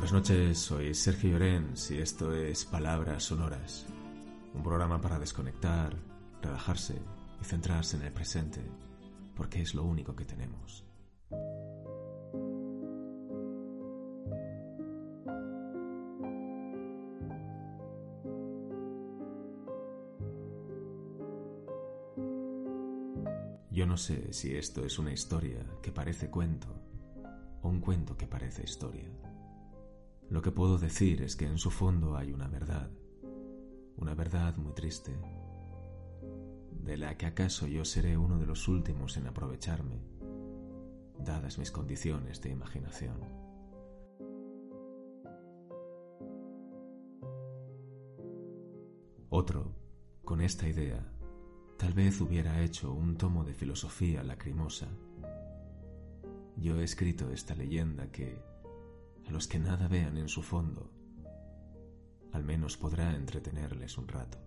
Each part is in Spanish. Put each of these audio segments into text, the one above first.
Buenas noches, soy Sergio Llorens y esto es Palabras Sonoras, un programa para desconectar, relajarse y centrarse en el presente, porque es lo único que tenemos. Yo no sé si esto es una historia que parece cuento o un cuento que parece historia. Lo que puedo decir es que en su fondo hay una verdad, una verdad muy triste, de la que acaso yo seré uno de los últimos en aprovecharme, dadas mis condiciones de imaginación. Otro, con esta idea, tal vez hubiera hecho un tomo de filosofía lacrimosa. Yo he escrito esta leyenda que, los que nada vean en su fondo, al menos podrá entretenerles un rato.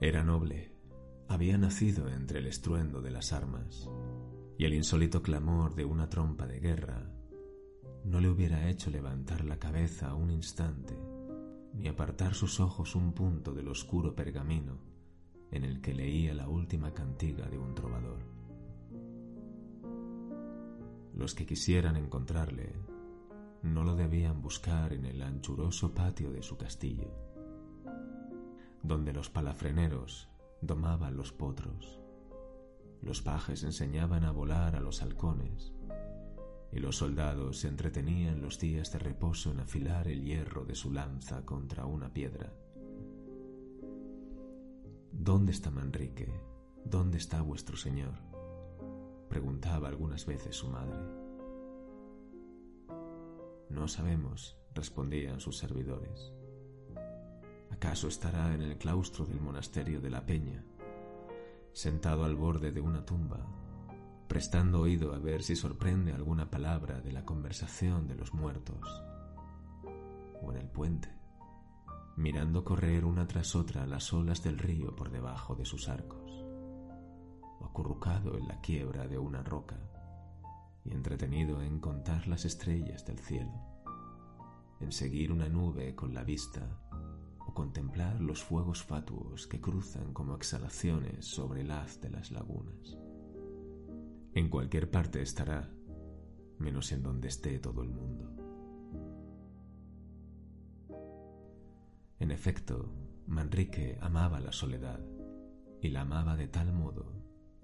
Era noble, había nacido entre el estruendo de las armas y el insólito clamor de una trompa de guerra no le hubiera hecho levantar la cabeza un instante ni apartar sus ojos un punto del oscuro pergamino en el que leía la última cantiga de un trovador. Los que quisieran encontrarle no lo debían buscar en el anchuroso patio de su castillo, donde los palafreneros domaban los potros, los pajes enseñaban a volar a los halcones, y los soldados se entretenían los días de reposo en afilar el hierro de su lanza contra una piedra. ¿Dónde está Manrique? ¿Dónde está vuestro señor? preguntaba algunas veces su madre. No sabemos, respondían sus servidores. ¿Acaso estará en el claustro del monasterio de la Peña, sentado al borde de una tumba, prestando oído a ver si sorprende alguna palabra de la conversación de los muertos, o en el puente, mirando correr una tras otra las olas del río por debajo de sus arcos, acurrucado en la quiebra de una roca y entretenido en contar las estrellas del cielo, en seguir una nube con la vista o contemplar los fuegos fatuos que cruzan como exhalaciones sobre el haz de las lagunas. En cualquier parte estará, menos en donde esté todo el mundo. En efecto, Manrique amaba la soledad, y la amaba de tal modo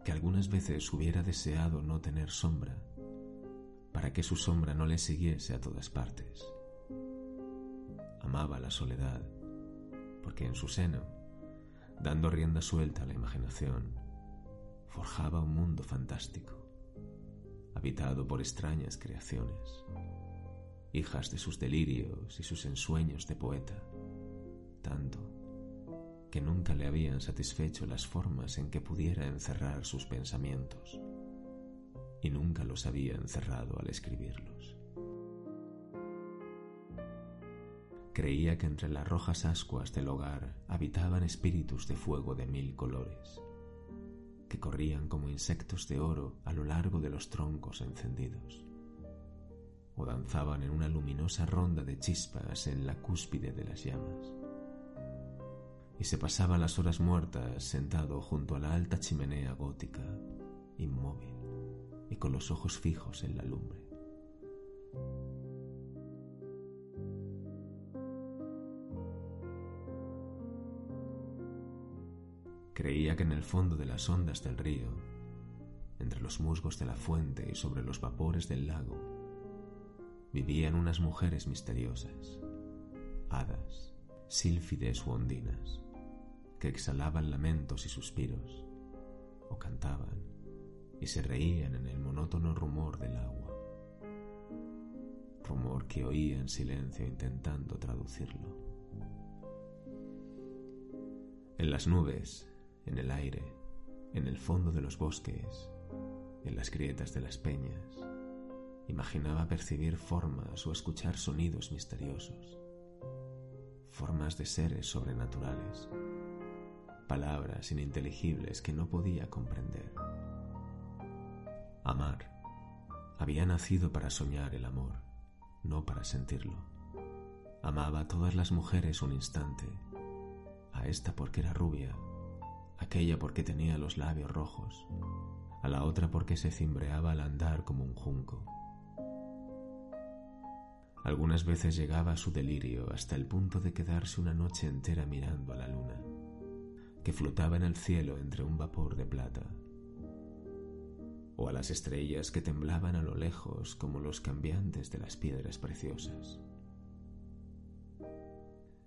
que algunas veces hubiera deseado no tener sombra, para que su sombra no le siguiese a todas partes. Amaba la soledad, porque en su seno, dando rienda suelta a la imaginación, forjaba un mundo fantástico, habitado por extrañas creaciones, hijas de sus delirios y sus ensueños de poeta, tanto que nunca le habían satisfecho las formas en que pudiera encerrar sus pensamientos, y nunca los había encerrado al escribirlos. Creía que entre las rojas ascuas del hogar habitaban espíritus de fuego de mil colores, que corrían como insectos de oro a lo largo de los troncos encendidos, o danzaban en una luminosa ronda de chispas en la cúspide de las llamas, y se pasaba las horas muertas sentado junto a la alta chimenea gótica, inmóvil y con los ojos fijos en la lumbre. Creía que en el fondo de las ondas del río, entre los musgos de la fuente y sobre los vapores del lago, vivían unas mujeres misteriosas, hadas, sílfides u ondinas, que exhalaban lamentos y suspiros, o cantaban y se reían en el monótono rumor del agua, rumor que oía en silencio intentando traducirlo. En las nubes, en el aire, en el fondo de los bosques, en las grietas de las peñas. Imaginaba percibir formas o escuchar sonidos misteriosos, formas de seres sobrenaturales, palabras ininteligibles que no podía comprender. Amar había nacido para soñar el amor, no para sentirlo. Amaba a todas las mujeres un instante, a esta porque era rubia, aquella porque tenía los labios rojos, a la otra porque se cimbreaba al andar como un junco. Algunas veces llegaba a su delirio hasta el punto de quedarse una noche entera mirando a la luna, que flotaba en el cielo entre un vapor de plata, o a las estrellas que temblaban a lo lejos como los cambiantes de las piedras preciosas.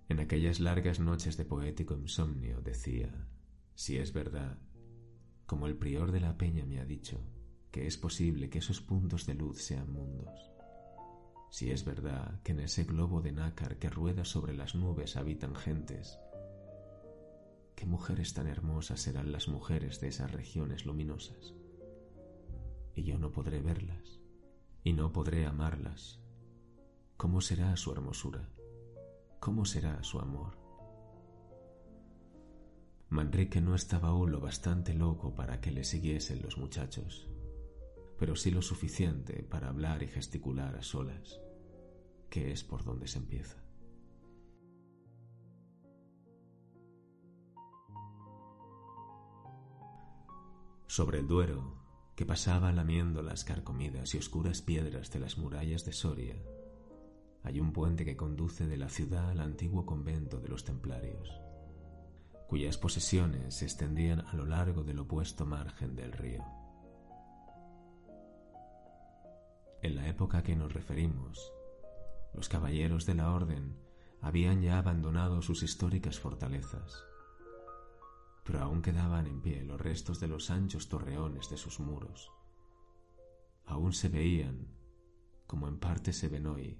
En aquellas largas noches de poético insomnio decía, si es verdad, como el prior de la peña me ha dicho, que es posible que esos puntos de luz sean mundos. Si es verdad que en ese globo de nácar que rueda sobre las nubes habitan gentes, ¿qué mujeres tan hermosas serán las mujeres de esas regiones luminosas? Y yo no podré verlas, y no podré amarlas. ¿Cómo será su hermosura? ¿Cómo será su amor? Manrique no estaba aún lo bastante loco para que le siguiesen los muchachos, pero sí lo suficiente para hablar y gesticular a solas, que es por donde se empieza. Sobre el Duero, que pasaba lamiendo las carcomidas y oscuras piedras de las murallas de Soria, hay un puente que conduce de la ciudad al antiguo convento de los templarios cuyas posesiones se extendían a lo largo del opuesto margen del río. En la época a que nos referimos, los caballeros de la Orden habían ya abandonado sus históricas fortalezas, pero aún quedaban en pie los restos de los anchos torreones de sus muros. Aún se veían, como en parte se ven hoy,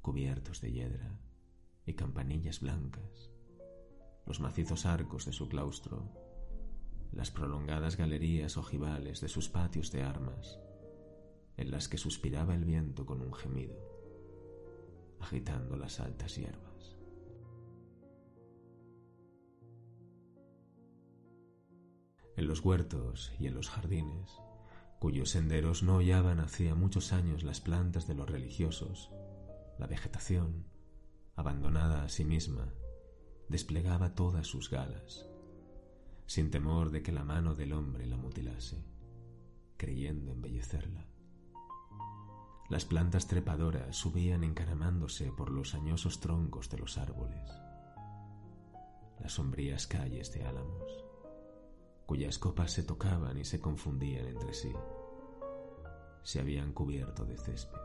cubiertos de hiedra y campanillas blancas los macizos arcos de su claustro, las prolongadas galerías ojivales de sus patios de armas, en las que suspiraba el viento con un gemido, agitando las altas hierbas. En los huertos y en los jardines, cuyos senderos no hollaban hacía muchos años las plantas de los religiosos, la vegetación, abandonada a sí misma, desplegaba todas sus galas, sin temor de que la mano del hombre la mutilase, creyendo embellecerla. Las plantas trepadoras subían encaramándose por los añosos troncos de los árboles. Las sombrías calles de álamos, cuyas copas se tocaban y se confundían entre sí, se habían cubierto de césped.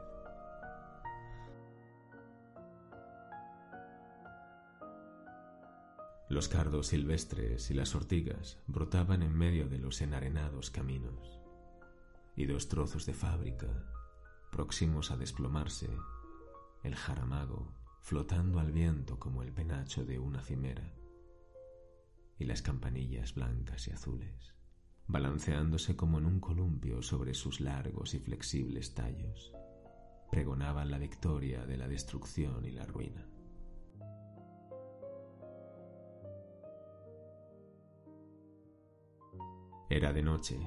Los cardos silvestres y las ortigas brotaban en medio de los enarenados caminos, y dos trozos de fábrica, próximos a desplomarse, el jaramago flotando al viento como el penacho de una cimera, y las campanillas blancas y azules, balanceándose como en un columpio sobre sus largos y flexibles tallos, pregonaban la victoria de la destrucción y la ruina. Era de noche,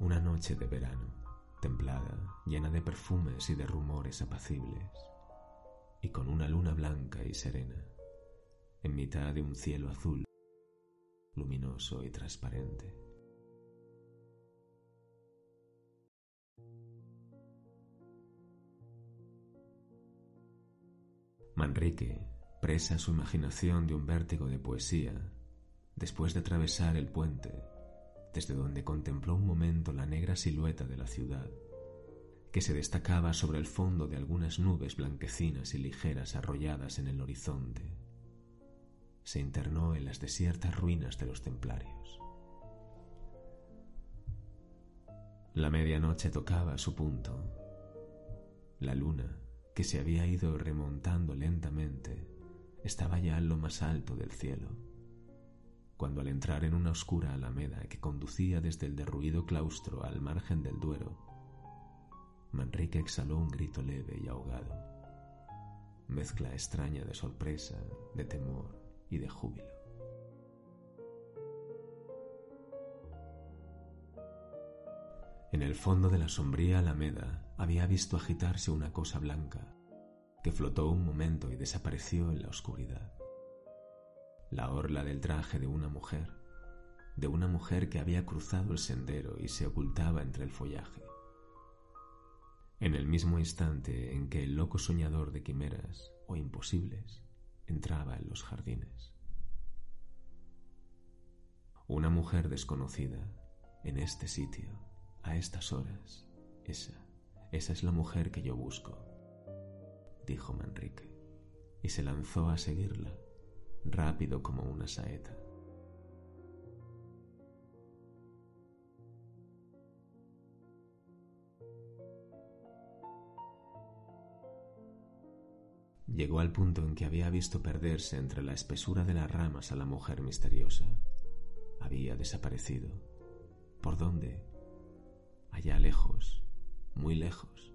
una noche de verano, templada, llena de perfumes y de rumores apacibles, y con una luna blanca y serena, en mitad de un cielo azul, luminoso y transparente. Manrique, presa su imaginación de un vértigo de poesía, después de atravesar el puente, desde donde contempló un momento la negra silueta de la ciudad, que se destacaba sobre el fondo de algunas nubes blanquecinas y ligeras arrolladas en el horizonte. Se internó en las desiertas ruinas de los templarios. La medianoche tocaba su punto. La luna, que se había ido remontando lentamente, estaba ya en lo más alto del cielo cuando al entrar en una oscura alameda que conducía desde el derruido claustro al margen del Duero, Manrique exhaló un grito leve y ahogado, mezcla extraña de sorpresa, de temor y de júbilo. En el fondo de la sombría alameda había visto agitarse una cosa blanca, que flotó un momento y desapareció en la oscuridad. La orla del traje de una mujer, de una mujer que había cruzado el sendero y se ocultaba entre el follaje. En el mismo instante en que el loco soñador de quimeras o imposibles entraba en los jardines. Una mujer desconocida en este sitio, a estas horas. Esa, esa es la mujer que yo busco, dijo Manrique, y se lanzó a seguirla, rápido como una saeta. Llegó al punto en que había visto perderse entre la espesura de las ramas a la mujer misteriosa. Había desaparecido. ¿Por dónde? Allá lejos, muy lejos.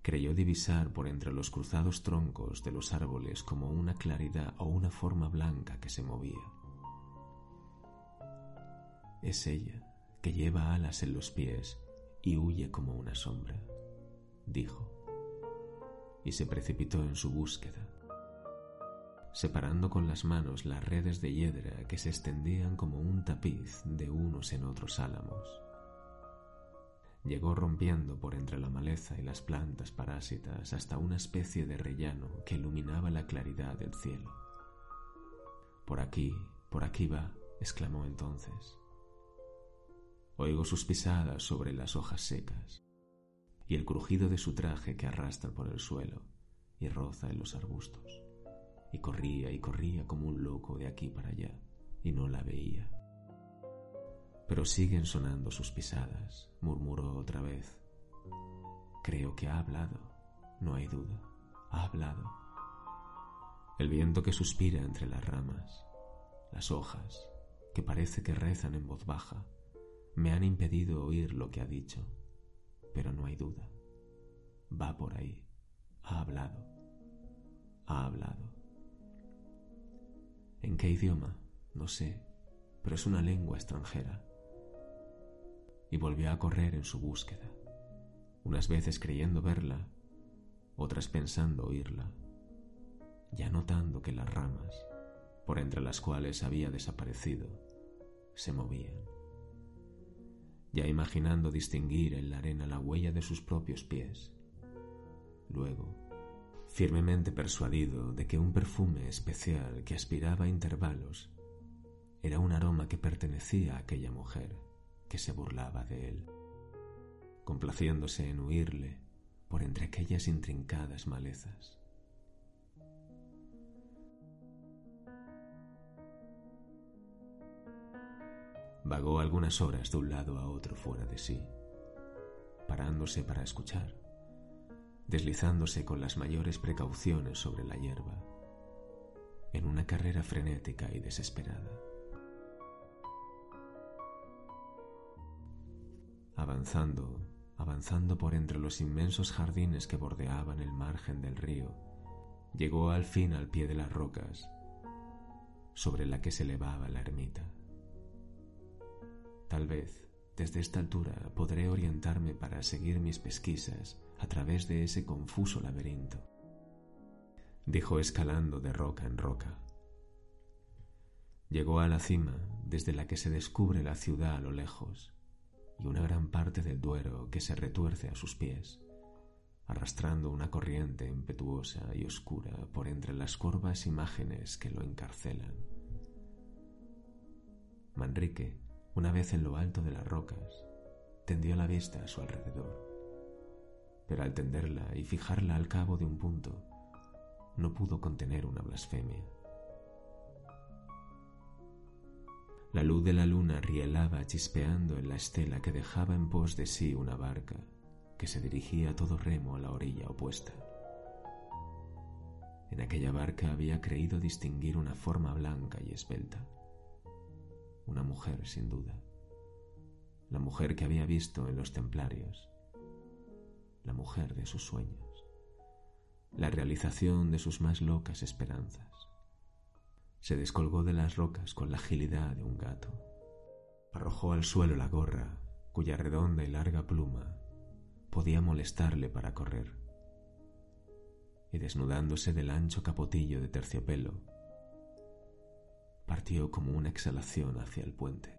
Creyó divisar por entre los cruzados troncos de los árboles como una claridad o una forma blanca que se movía. Es ella que lleva alas en los pies y huye como una sombra, dijo y se precipitó en su búsqueda, separando con las manos las redes de hiedra que se extendían como un tapiz de unos en otros álamos. Llegó rompiendo por entre la maleza y las plantas parásitas hasta una especie de rellano que iluminaba la claridad del cielo. Por aquí, por aquí va, exclamó entonces. Oigo sus pisadas sobre las hojas secas y el crujido de su traje que arrastra por el suelo y roza en los arbustos. Y corría y corría como un loco de aquí para allá, y no la veía. Pero siguen sonando sus pisadas, murmuró otra vez. Creo que ha hablado, no hay duda, ha hablado. El viento que suspira entre las ramas, las hojas, que parece que rezan en voz baja, me han impedido oír lo que ha dicho pero no hay duda. Va por ahí. Ha hablado. Ha hablado. ¿En qué idioma? No sé, pero es una lengua extranjera. Y volvió a correr en su búsqueda, unas veces creyendo verla, otras pensando oírla, ya notando que las ramas, por entre las cuales había desaparecido, se movían ya imaginando distinguir en la arena la huella de sus propios pies. Luego, firmemente persuadido de que un perfume especial que aspiraba a intervalos era un aroma que pertenecía a aquella mujer que se burlaba de él, complaciéndose en huirle por entre aquellas intrincadas malezas. Vagó algunas horas de un lado a otro fuera de sí, parándose para escuchar, deslizándose con las mayores precauciones sobre la hierba, en una carrera frenética y desesperada. Avanzando, avanzando por entre los inmensos jardines que bordeaban el margen del río, llegó al fin al pie de las rocas sobre la que se elevaba la ermita. Tal vez, desde esta altura, podré orientarme para seguir mis pesquisas a través de ese confuso laberinto, dijo escalando de roca en roca. Llegó a la cima desde la que se descubre la ciudad a lo lejos y una gran parte del Duero que se retuerce a sus pies, arrastrando una corriente impetuosa y oscura por entre las curvas imágenes que lo encarcelan. Manrique una vez en lo alto de las rocas, tendió la vista a su alrededor, pero al tenderla y fijarla al cabo de un punto, no pudo contener una blasfemia. La luz de la luna rielaba chispeando en la estela que dejaba en pos de sí una barca que se dirigía a todo remo a la orilla opuesta. En aquella barca había creído distinguir una forma blanca y esbelta una mujer sin duda, la mujer que había visto en los templarios, la mujer de sus sueños, la realización de sus más locas esperanzas. Se descolgó de las rocas con la agilidad de un gato, arrojó al suelo la gorra cuya redonda y larga pluma podía molestarle para correr. Y desnudándose del ancho capotillo de terciopelo, partió como una exhalación hacia el puente.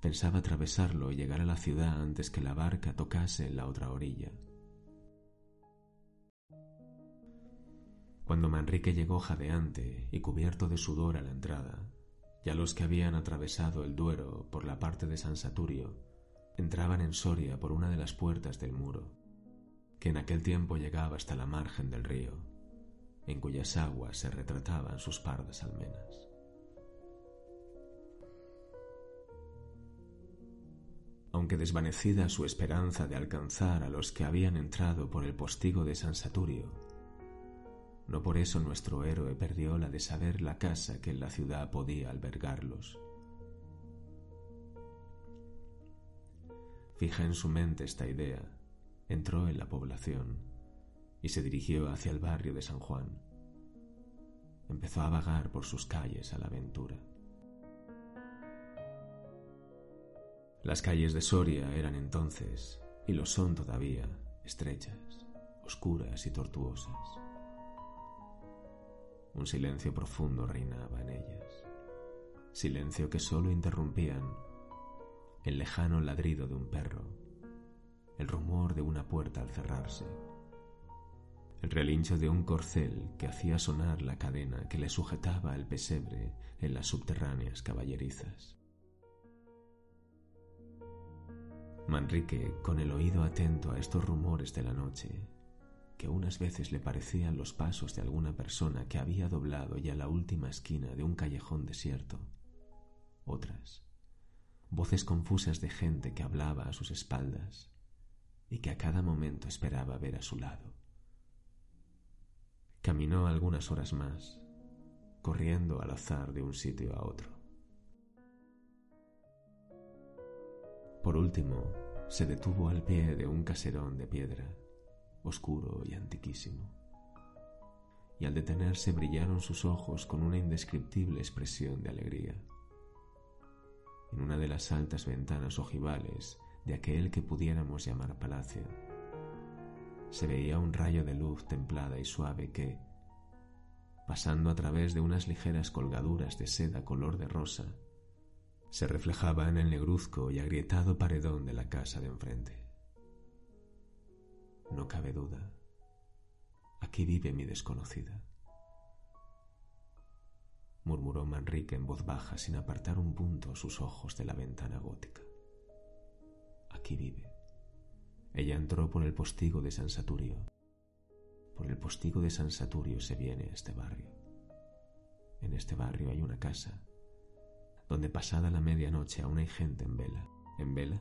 Pensaba atravesarlo y llegar a la ciudad antes que la barca tocase la otra orilla. Cuando Manrique llegó jadeante y cubierto de sudor a la entrada, ya los que habían atravesado el Duero por la parte de San Saturio entraban en Soria por una de las puertas del muro, que en aquel tiempo llegaba hasta la margen del río, en cuyas aguas se retrataban sus pardas almenas. aunque desvanecida su esperanza de alcanzar a los que habían entrado por el postigo de San Saturio. No por eso nuestro héroe perdió la de saber la casa que en la ciudad podía albergarlos. Fija en su mente esta idea, entró en la población y se dirigió hacia el barrio de San Juan. Empezó a vagar por sus calles a la aventura. Las calles de Soria eran entonces, y lo son todavía, estrechas, oscuras y tortuosas. Un silencio profundo reinaba en ellas, silencio que sólo interrumpían el lejano ladrido de un perro, el rumor de una puerta al cerrarse, el relincho de un corcel que hacía sonar la cadena que le sujetaba el pesebre en las subterráneas caballerizas. Manrique, con el oído atento a estos rumores de la noche, que unas veces le parecían los pasos de alguna persona que había doblado ya la última esquina de un callejón desierto, otras, voces confusas de gente que hablaba a sus espaldas y que a cada momento esperaba ver a su lado. Caminó algunas horas más, corriendo al azar de un sitio a otro. Por último, se detuvo al pie de un caserón de piedra, oscuro y antiquísimo. Y al detenerse brillaron sus ojos con una indescriptible expresión de alegría. En una de las altas ventanas ojivales de aquel que pudiéramos llamar palacio, se veía un rayo de luz templada y suave que, pasando a través de unas ligeras colgaduras de seda color de rosa, se reflejaba en el negruzco y agrietado paredón de la casa de enfrente. No cabe duda, aquí vive mi desconocida, murmuró Manrique en voz baja sin apartar un punto sus ojos de la ventana gótica. Aquí vive. Ella entró por el postigo de San Saturio. Por el postigo de San Saturio se viene este barrio. En este barrio hay una casa donde pasada la medianoche aún hay gente en vela. ¿En vela?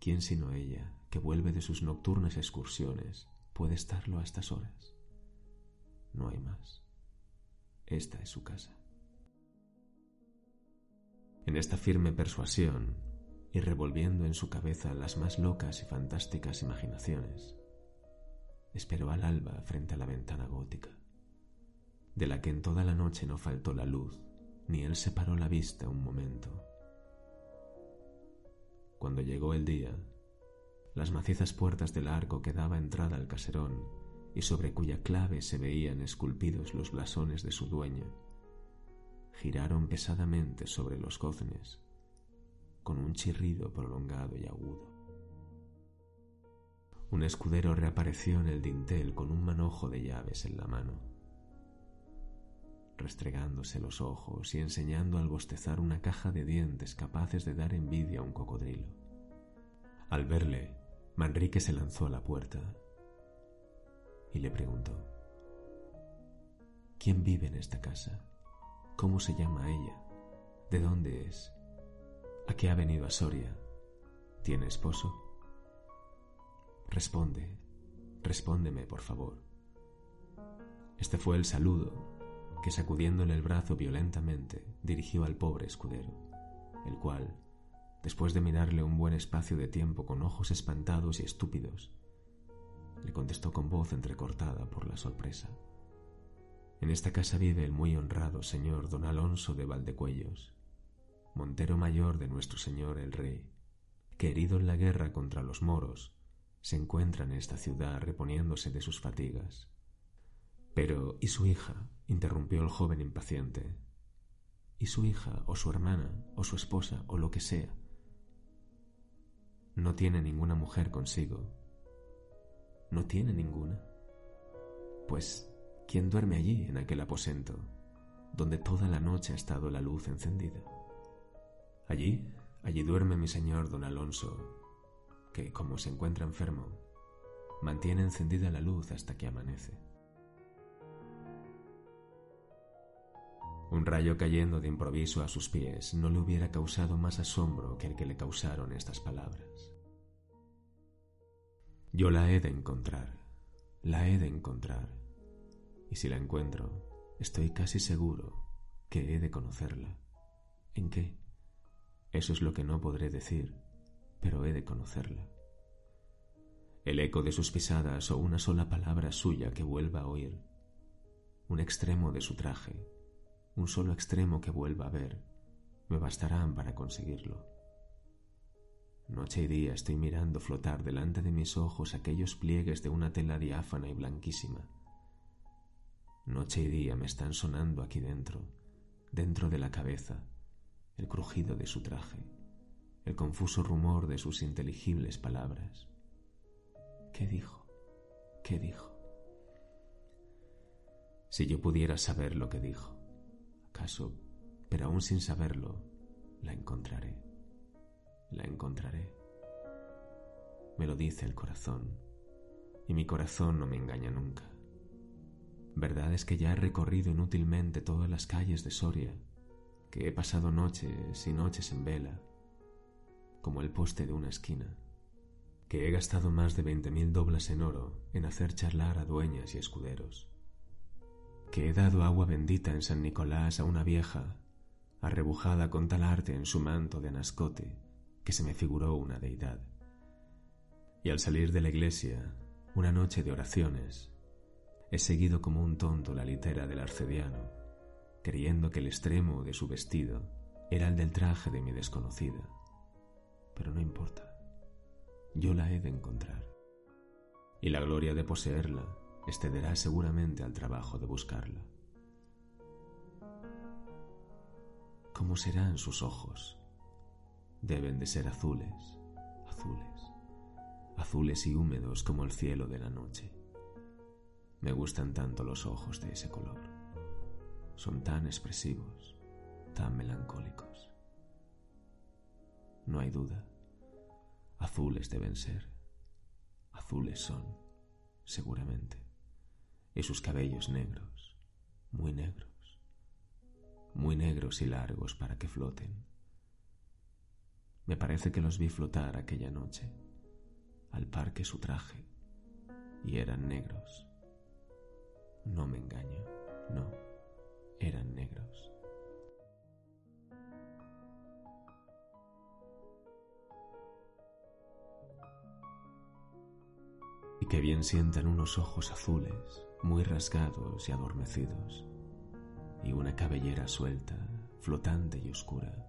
¿Quién sino ella, que vuelve de sus nocturnas excursiones, puede estarlo a estas horas? No hay más. Esta es su casa. En esta firme persuasión, y revolviendo en su cabeza las más locas y fantásticas imaginaciones, esperó al alba frente a la ventana gótica, de la que en toda la noche no faltó la luz ni él separó la vista un momento. Cuando llegó el día, las macizas puertas del arco que daba entrada al caserón y sobre cuya clave se veían esculpidos los blasones de su dueño, giraron pesadamente sobre los goznes con un chirrido prolongado y agudo. Un escudero reapareció en el dintel con un manojo de llaves en la mano restregándose los ojos y enseñando al bostezar una caja de dientes capaces de dar envidia a un cocodrilo. Al verle, Manrique se lanzó a la puerta y le preguntó, ¿Quién vive en esta casa? ¿Cómo se llama ella? ¿De dónde es? ¿A qué ha venido a Soria? ¿Tiene esposo? Responde, respóndeme, por favor. Este fue el saludo que sacudiéndole el brazo violentamente dirigió al pobre escudero, el cual, después de mirarle un buen espacio de tiempo con ojos espantados y estúpidos, le contestó con voz entrecortada por la sorpresa. En esta casa vive el muy honrado señor don Alonso de Valdecuellos. Montero mayor de nuestro señor el rey, que herido en la guerra contra los moros, se encuentra en esta ciudad reponiéndose de sus fatigas. Pero, ¿y su hija? interrumpió el joven impaciente. ¿Y su hija, o su hermana, o su esposa, o lo que sea? No tiene ninguna mujer consigo. ¿No tiene ninguna? Pues, ¿quién duerme allí, en aquel aposento, donde toda la noche ha estado la luz encendida? Allí, allí duerme mi señor don Alonso, que, como se encuentra enfermo, mantiene encendida la luz hasta que amanece. Un rayo cayendo de improviso a sus pies no le hubiera causado más asombro que el que le causaron estas palabras. Yo la he de encontrar, la he de encontrar, y si la encuentro, estoy casi seguro que he de conocerla. ¿En qué? Eso es lo que no podré decir, pero he de conocerla. El eco de sus pisadas o una sola palabra suya que vuelva a oír, un extremo de su traje, un solo extremo que vuelva a ver, me bastarán para conseguirlo. Noche y día estoy mirando flotar delante de mis ojos aquellos pliegues de una tela diáfana y blanquísima. Noche y día me están sonando aquí dentro, dentro de la cabeza, el crujido de su traje, el confuso rumor de sus inteligibles palabras. ¿Qué dijo? ¿Qué dijo? Si yo pudiera saber lo que dijo caso, pero aún sin saberlo, la encontraré. La encontraré. Me lo dice el corazón, y mi corazón no me engaña nunca. Verdad es que ya he recorrido inútilmente todas las calles de Soria, que he pasado noches y noches en vela, como el poste de una esquina, que he gastado más de veinte mil doblas en oro en hacer charlar a dueñas y escuderos, que he dado agua bendita en San Nicolás a una vieja, arrebujada con tal arte en su manto de anascote, que se me figuró una deidad. Y al salir de la iglesia, una noche de oraciones, he seguido como un tonto la litera del arcediano, creyendo que el extremo de su vestido era el del traje de mi desconocida. Pero no importa, yo la he de encontrar. Y la gloria de poseerla excederá seguramente al trabajo de buscarla. ¿Cómo serán sus ojos? Deben de ser azules, azules, azules y húmedos como el cielo de la noche. Me gustan tanto los ojos de ese color. Son tan expresivos, tan melancólicos. No hay duda, azules deben ser, azules son, seguramente y sus cabellos negros, muy negros, muy negros y largos para que floten. Me parece que los vi flotar aquella noche, al par que su traje, y eran negros. No me engaño, no, eran negros. Y que bien sientan unos ojos azules muy rasgados y adormecidos, y una cabellera suelta, flotante y oscura,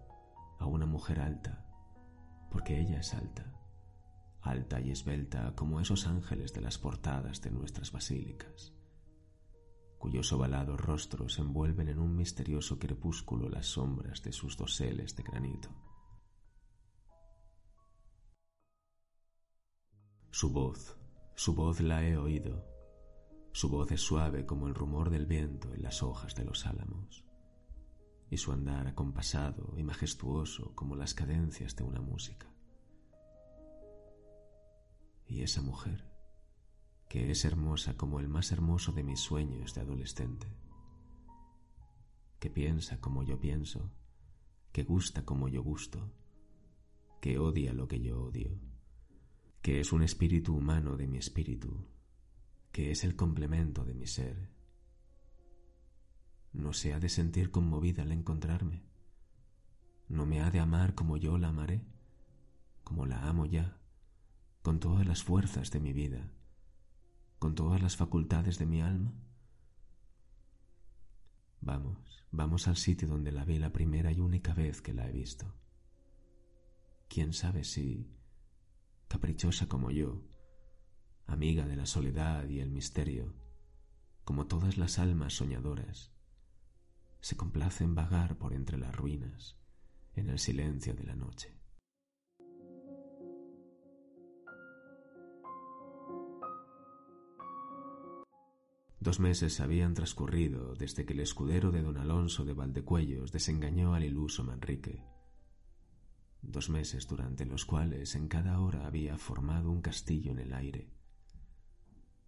a una mujer alta, porque ella es alta, alta y esbelta como esos ángeles de las portadas de nuestras basílicas, cuyos ovalados rostros envuelven en un misterioso crepúsculo las sombras de sus doseles de granito. Su voz, su voz la he oído, su voz es suave como el rumor del viento en las hojas de los álamos, y su andar acompasado y majestuoso como las cadencias de una música. Y esa mujer, que es hermosa como el más hermoso de mis sueños de adolescente, que piensa como yo pienso, que gusta como yo gusto, que odia lo que yo odio, que es un espíritu humano de mi espíritu que es el complemento de mi ser. No se ha de sentir conmovida al encontrarme. No me ha de amar como yo la amaré, como la amo ya, con todas las fuerzas de mi vida, con todas las facultades de mi alma. Vamos, vamos al sitio donde la vi la primera y única vez que la he visto. Quién sabe si, caprichosa como yo, amiga de la soledad y el misterio, como todas las almas soñadoras, se complace en vagar por entre las ruinas en el silencio de la noche. Dos meses habían transcurrido desde que el escudero de don Alonso de Valdecuellos desengañó al iluso Manrique. Dos meses durante los cuales en cada hora había formado un castillo en el aire,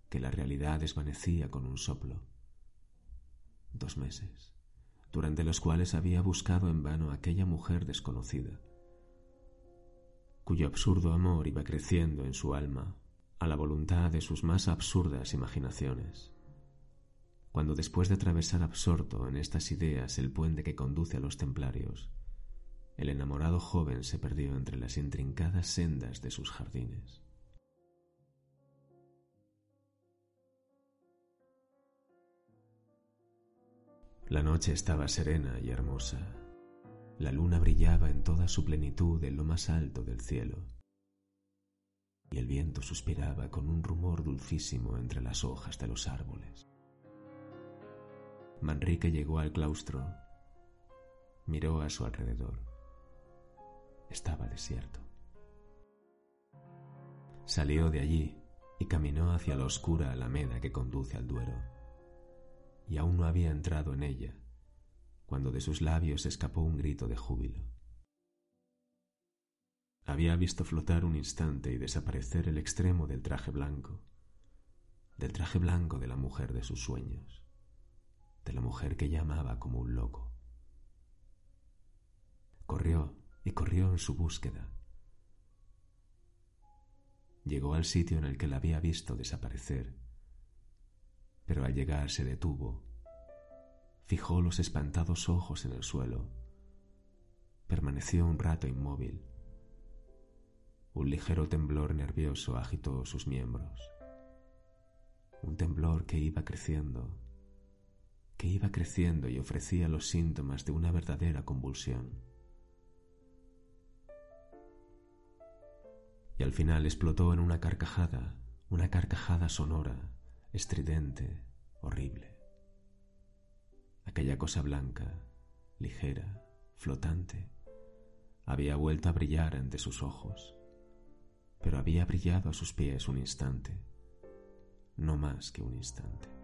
que la realidad desvanecía con un soplo. Dos meses, durante los cuales había buscado en vano a aquella mujer desconocida, cuyo absurdo amor iba creciendo en su alma a la voluntad de sus más absurdas imaginaciones cuando después de atravesar absorto en estas ideas el puente que conduce a los templarios, el enamorado joven se perdió entre las intrincadas sendas de sus jardines. La noche estaba serena y hermosa. La luna brillaba en toda su plenitud en lo más alto del cielo. Y el viento suspiraba con un rumor dulcísimo entre las hojas de los árboles. Manrique llegó al claustro, miró a su alrededor. Estaba desierto. Salió de allí y caminó hacia la oscura alameda que conduce al Duero. Y aún no había entrado en ella cuando de sus labios escapó un grito de júbilo. Había visto flotar un instante y desaparecer el extremo del traje blanco, del traje blanco de la mujer de sus sueños de la mujer que llamaba como un loco. Corrió y corrió en su búsqueda. Llegó al sitio en el que la había visto desaparecer, pero al llegar se detuvo, fijó los espantados ojos en el suelo, permaneció un rato inmóvil. Un ligero temblor nervioso agitó sus miembros, un temblor que iba creciendo que iba creciendo y ofrecía los síntomas de una verdadera convulsión. Y al final explotó en una carcajada, una carcajada sonora, estridente, horrible. Aquella cosa blanca, ligera, flotante, había vuelto a brillar ante sus ojos, pero había brillado a sus pies un instante, no más que un instante.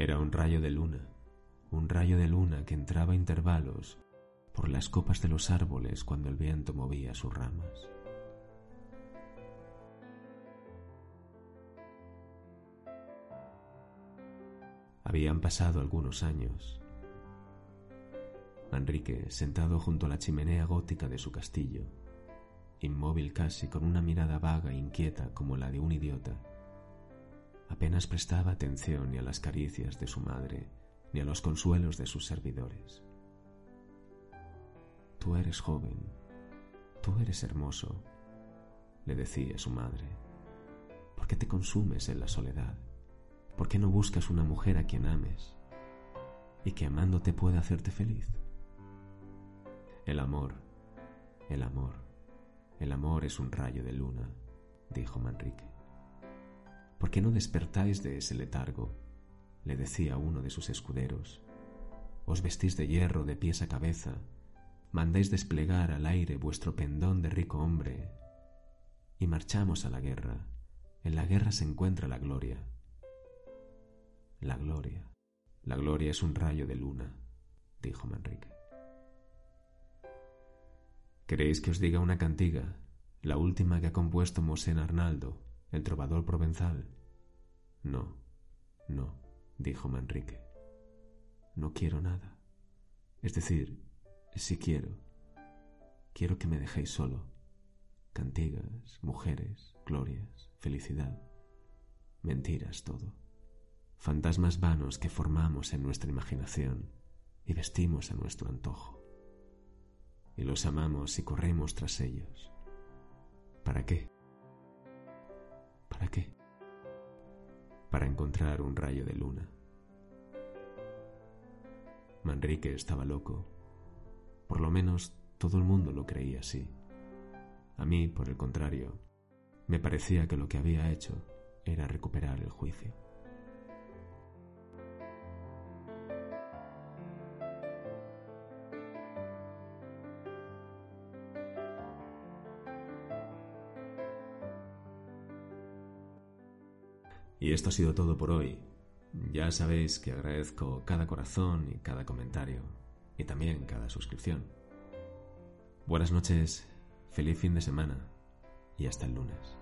Era un rayo de luna, un rayo de luna que entraba a intervalos por las copas de los árboles cuando el viento movía sus ramas. Habían pasado algunos años. Manrique, sentado junto a la chimenea gótica de su castillo, inmóvil casi con una mirada vaga e inquieta como la de un idiota, apenas prestaba atención ni a las caricias de su madre, ni a los consuelos de sus servidores. Tú eres joven, tú eres hermoso, le decía su madre. ¿Por qué te consumes en la soledad? ¿Por qué no buscas una mujer a quien ames y que amándote pueda hacerte feliz? El amor, el amor, el amor es un rayo de luna, dijo Manrique. ¿Por qué no despertáis de ese letargo? le decía uno de sus escuderos. Os vestís de hierro de pies a cabeza, mandáis desplegar al aire vuestro pendón de rico hombre, y marchamos a la guerra. En la guerra se encuentra la gloria. La gloria. La gloria es un rayo de luna, dijo Manrique. ¿Queréis que os diga una cantiga, la última que ha compuesto Mosén Arnaldo, el trovador provenzal. No, no, dijo Manrique. No quiero nada. Es decir, si quiero. Quiero que me dejéis solo. Cantigas, mujeres, glorias, felicidad. Mentiras todo. Fantasmas vanos que formamos en nuestra imaginación y vestimos a nuestro antojo. Y los amamos y corremos tras ellos. ¿Para qué? ¿Para qué? Para encontrar un rayo de luna. Manrique estaba loco. Por lo menos todo el mundo lo creía así. A mí, por el contrario, me parecía que lo que había hecho era recuperar el juicio. Y esto ha sido todo por hoy. Ya sabéis que agradezco cada corazón y cada comentario, y también cada suscripción. Buenas noches, feliz fin de semana y hasta el lunes.